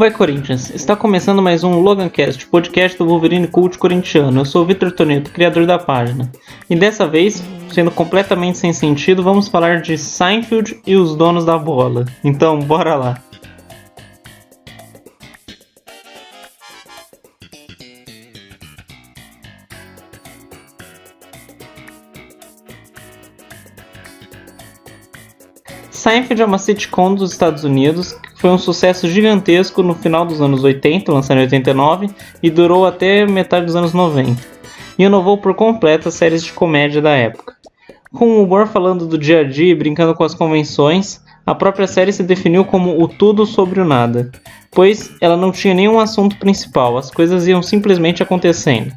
Vai Corinthians! Está começando mais um Logancast, podcast do Wolverine Cult corintiano. Eu sou o Vitor Toneto, criador da página. E dessa vez, sendo completamente sem sentido, vamos falar de Seinfeld e os donos da bola. Então, bora lá! Seinfeld é uma sitcom dos Estados Unidos foi um sucesso gigantesco no final dos anos 80, lançado em 89, e durou até metade dos anos 90. E inovou por completo as séries de comédia da época. Com o humor falando do dia a dia e brincando com as convenções, a própria série se definiu como o tudo sobre o nada, pois ela não tinha nenhum assunto principal, as coisas iam simplesmente acontecendo.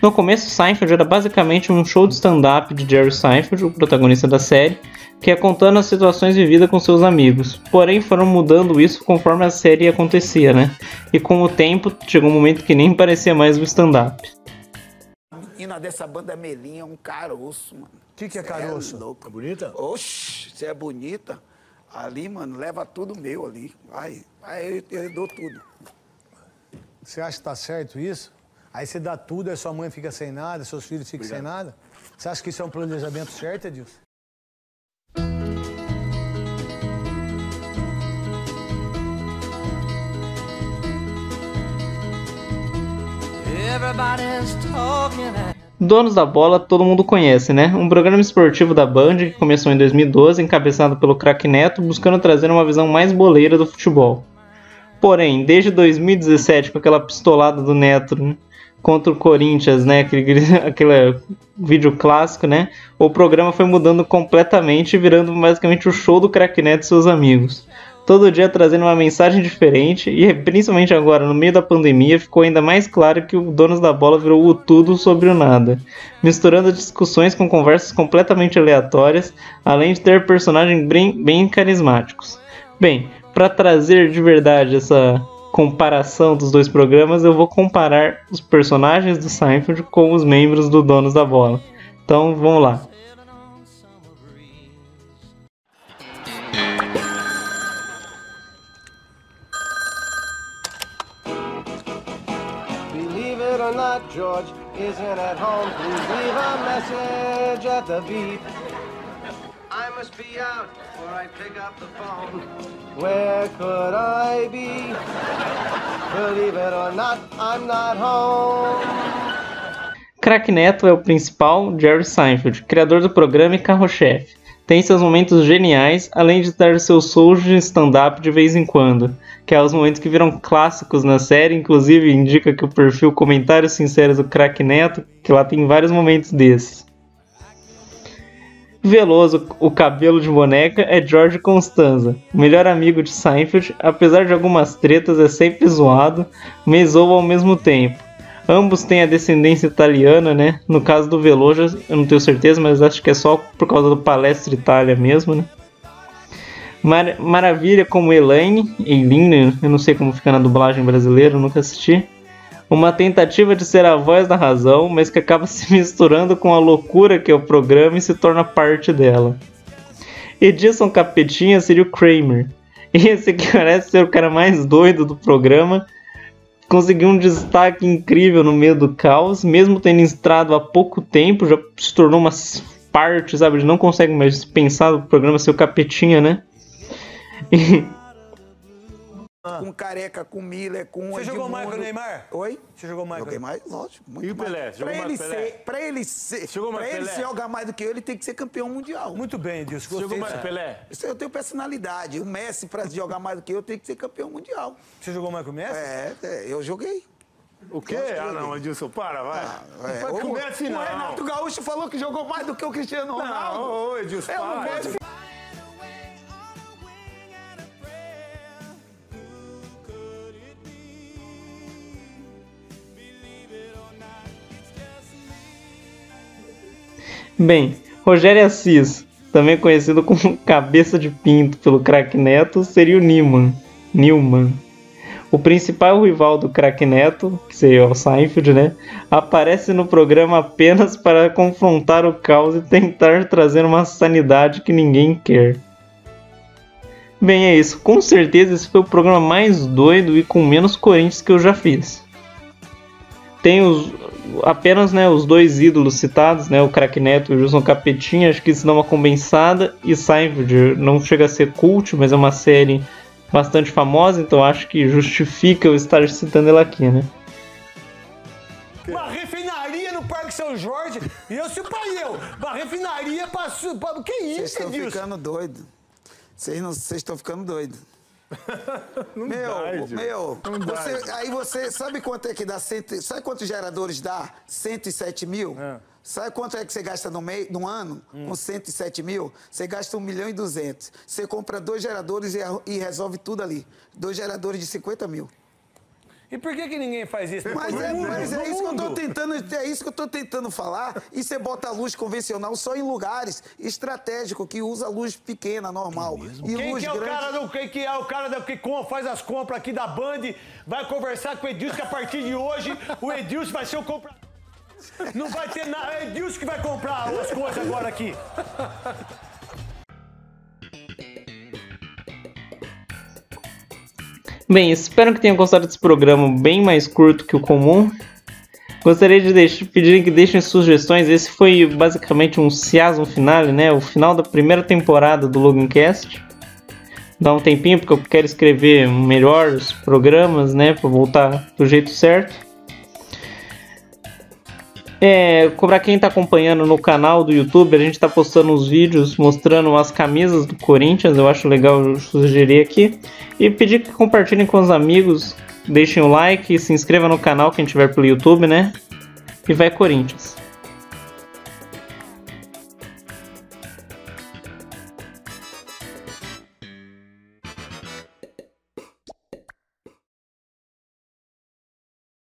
No começo, Seinfeld era basicamente um show de stand-up de Jerry Seinfeld, o protagonista da série, que é contando as situações vividas com seus amigos. Porém, foram mudando isso conforme a série acontecia, né? E com o tempo, chegou um momento que nem parecia mais um stand-up. A menina dessa banda Melinha é um caroço, mano. O que, que é Cê caroço? louco. É bonita? Oxi, você é bonita. Ali, mano, leva tudo meu ali. Vai, vai, eu, eu dou tudo. Você acha que tá certo isso? Aí você dá tudo, aí sua mãe fica sem nada, seus filhos ficam sem nada? Você acha que isso é um planejamento certo, Edilson? Donos da Bola todo mundo conhece, né? Um programa esportivo da Band que começou em 2012, encabeçado pelo craque Neto, buscando trazer uma visão mais boleira do futebol. Porém, desde 2017, com aquela pistolada do Neto né, contra o Corinthians, né? Aquele, aquele vídeo clássico, né? O programa foi mudando completamente, virando basicamente o show do craque Neto e seus amigos. Todo dia trazendo uma mensagem diferente e principalmente agora no meio da pandemia ficou ainda mais claro que o Donos da Bola virou o tudo sobre o nada, misturando discussões com conversas completamente aleatórias, além de ter personagens bem, bem carismáticos. Bem, para trazer de verdade essa comparação dos dois programas, eu vou comparar os personagens do Seinfeld com os membros do Donos da Bola. Então vamos lá. Or not, George isn't at home. Please leave a message at the beep. I must be out before I pick up the phone. Where could I be? Believe it or not, I'm not home. Crack Neto é o principal Jerry Seinfeld, criador do programa e carro-chefe. Tem seus momentos geniais, além de ter seus shows de stand-up de vez em quando, que é os momentos que viram clássicos na série, inclusive indica que o perfil Comentários Sinceros do Crack Neto, que lá tem vários momentos desses. Veloso, o cabelo de boneca, é George Constanza, o melhor amigo de Seinfeld, apesar de algumas tretas é sempre zoado, mas ao mesmo tempo. Ambos têm a descendência italiana, né? No caso do Veloso, eu não tenho certeza, mas acho que é só por causa do Palestra Itália mesmo, né? Mar Maravilha como Elaine, Eileen, né? eu não sei como fica na dublagem brasileira, nunca assisti. Uma tentativa de ser a voz da razão, mas que acaba se misturando com a loucura que é o programa e se torna parte dela. Edison Capetinha seria o Kramer. Esse que parece ser o cara mais doido do programa, conseguiu um destaque incrível no meio do caos, mesmo tendo entrado há pouco tempo, já se tornou uma parte, sabe? Ele não consegue mais pensar no programa ser o Capetinha, né? Com careca, com Miller, com Você jogou mais com o Neymar? Oi? Você jogou mais Joguei com mais, lógico. Muito E o mais. Pelé? Jogou Pra mais ele, Pelé? ser, pra ele ser, Jogou mais pra ele Pelé? jogar mais do que eu, ele tem que ser campeão mundial. Muito bem, Edilson. Você jogou mais disso. Pelé? Isso eu tenho personalidade. O Messi, pra jogar mais do que eu, tem que ser campeão mundial. Você jogou mais com o Messi? É, é, eu joguei. O quê? Ah, não. Edilson, para, vai. É, Não o, o. Renato Gaúcho falou que jogou mais do que o Cristiano Ronaldo. Não, ô, Edilson, Eu não para. Bem, Rogério Assis, também conhecido como Cabeça de Pinto pelo craque Neto, seria o Newman. Newman. O principal rival do craque Neto, que seria o Seinfeld, né, aparece no programa apenas para confrontar o caos e tentar trazer uma sanidade que ninguém quer. Bem, é isso. Com certeza esse foi o programa mais doido e com menos Corinthians que eu já fiz. Tem os, apenas né, os dois ídolos citados, né, o Crack Neto e o Wilson Capetinha, acho que isso dá uma compensada. E Seinfeld não chega a ser cult, mas é uma série bastante famosa, então acho que justifica eu estar citando ela aqui, né? Uma refinaria no Parque São Jorge. E eu se pai eu. Uma refinaria passou. Que Vocês isso, estão Edilson? ficando doidos. Vocês vocês estão ficando doidos. meu, meu, você- aí você sabe quanto é que dá? Cento, sabe quantos geradores dá? 107 mil? Sabe quanto é que você gasta no, mei, no ano com 107 mil? Você gasta 1 milhão e 200. Você compra dois geradores e, e resolve tudo ali. Dois geradores de 50 mil. E por que, que ninguém faz isso? Mas, é, mas é isso que eu tô tentando, é isso que eu tô tentando falar. E você bota a luz convencional só em lugares estratégicos que usa luz pequena, normal. E Quem luz que é o grande. cara do quem que é o cara do que faz as compras aqui da Band? Vai conversar com o Edilson que a partir de hoje o Edilson vai ser o comprador. Não vai ter nada, é Edilson que vai comprar as coisas agora aqui. Bem, espero que tenham gostado desse programa bem mais curto que o comum. Gostaria de deixar, pedir que deixem sugestões. Esse foi basicamente um season finale, né? O final da primeira temporada do Logancast. Dá um tempinho porque eu quero escrever melhor os programas, né? Para voltar do jeito certo. É, para quem está acompanhando no canal do YouTube, a gente está postando uns vídeos mostrando as camisas do Corinthians. Eu acho legal eu sugerir aqui. E pedir que compartilhem com os amigos, deixem o like, se inscreva no canal quem tiver pelo YouTube, né? E vai Corinthians!